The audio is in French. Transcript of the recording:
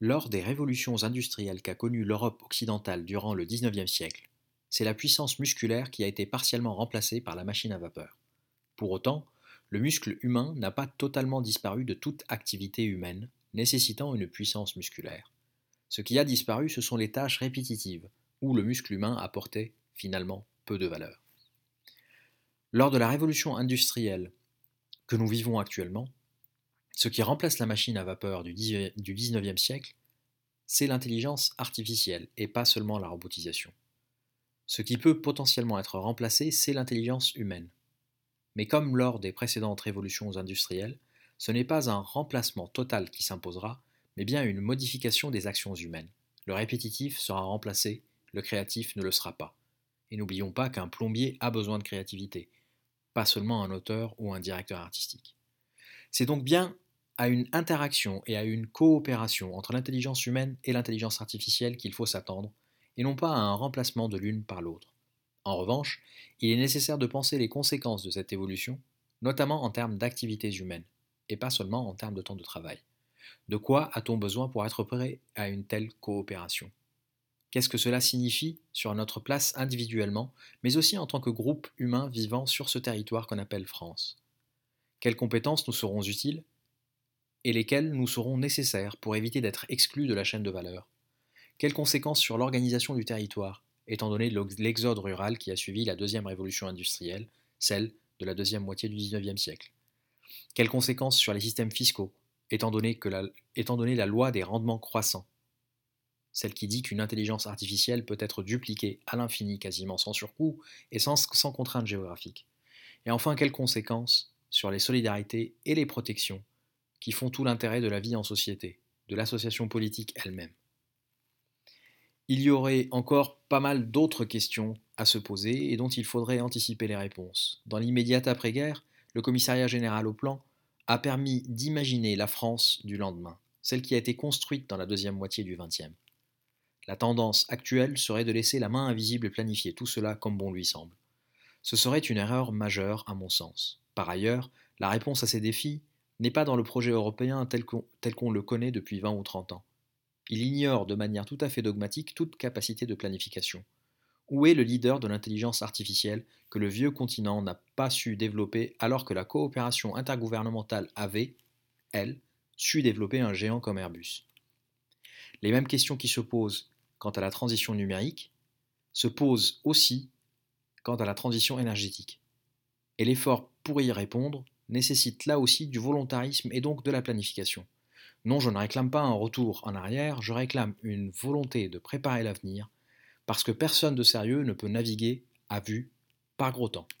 Lors des révolutions industrielles qu'a connues l'Europe occidentale durant le XIXe siècle, c'est la puissance musculaire qui a été partiellement remplacée par la machine à vapeur. Pour autant, le muscle humain n'a pas totalement disparu de toute activité humaine, nécessitant une puissance musculaire. Ce qui a disparu, ce sont les tâches répétitives, où le muscle humain apportait finalement peu de valeur. Lors de la révolution industrielle que nous vivons actuellement, ce qui remplace la machine à vapeur du XIXe siècle, c'est l'intelligence artificielle et pas seulement la robotisation. Ce qui peut potentiellement être remplacé, c'est l'intelligence humaine. Mais comme lors des précédentes révolutions industrielles, ce n'est pas un remplacement total qui s'imposera, mais bien une modification des actions humaines. Le répétitif sera remplacé, le créatif ne le sera pas. Et n'oublions pas qu'un plombier a besoin de créativité, pas seulement un auteur ou un directeur artistique. C'est donc bien à une interaction et à une coopération entre l'intelligence humaine et l'intelligence artificielle qu'il faut s'attendre, et non pas à un remplacement de l'une par l'autre. En revanche, il est nécessaire de penser les conséquences de cette évolution, notamment en termes d'activités humaines, et pas seulement en termes de temps de travail. De quoi a-t-on besoin pour être prêt à une telle coopération? Qu'est-ce que cela signifie sur notre place individuellement, mais aussi en tant que groupe humain vivant sur ce territoire qu'on appelle France? Quelles compétences nous seront utiles et lesquelles nous seront nécessaires pour éviter d'être exclus de la chaîne de valeur. Quelles conséquences sur l'organisation du territoire, étant donné l'exode rural qui a suivi la deuxième révolution industrielle, celle de la deuxième moitié du XIXe siècle? Quelles conséquences sur les systèmes fiscaux, étant donné, que la loi des rendements croissants? Celle qui dit qu'une intelligence artificielle peut être dupliquée à l'infini quasiment sans surcoût et sans, sans contrainte géographique? Et enfin, quelles conséquences sur les solidarités et les protections qui font tout l'intérêt de la vie en société, de l'association politique elle-même. Il y aurait encore pas mal d'autres questions à se poser et dont il faudrait anticiper les réponses. Dans l'immédiate après-guerre, le commissariat général au plan a permis d'imaginer la France du lendemain, celle qui a été construite dans la deuxième moitié du XXe. La tendance actuelle serait de laisser la main invisible planifier tout cela comme bon lui semble. Ce serait une erreur majeure à mon sens. Par ailleurs, la réponse à ces défis n'est pas dans le projet européen tel qu'on le connaît depuis 20 ou 30 ans. Il ignore de manière tout à fait dogmatique toute capacité de planification. Où est le leader de l'intelligence artificielle que le vieux continent n'a pas su développer alors que la coopération intergouvernementale avait, elle, su développer un géant comme Airbus? Les mêmes questions qui se posent quant à la transition numérique se posent aussi quant à la transition énergétique. Et l'effort pour y répondre nécessite là aussi du volontarisme et donc de la planification. Non, je ne réclame pas un retour en arrière, je réclame une volonté de préparer l'avenir, parce que personne de sérieux ne peut naviguer à vue par gros temps.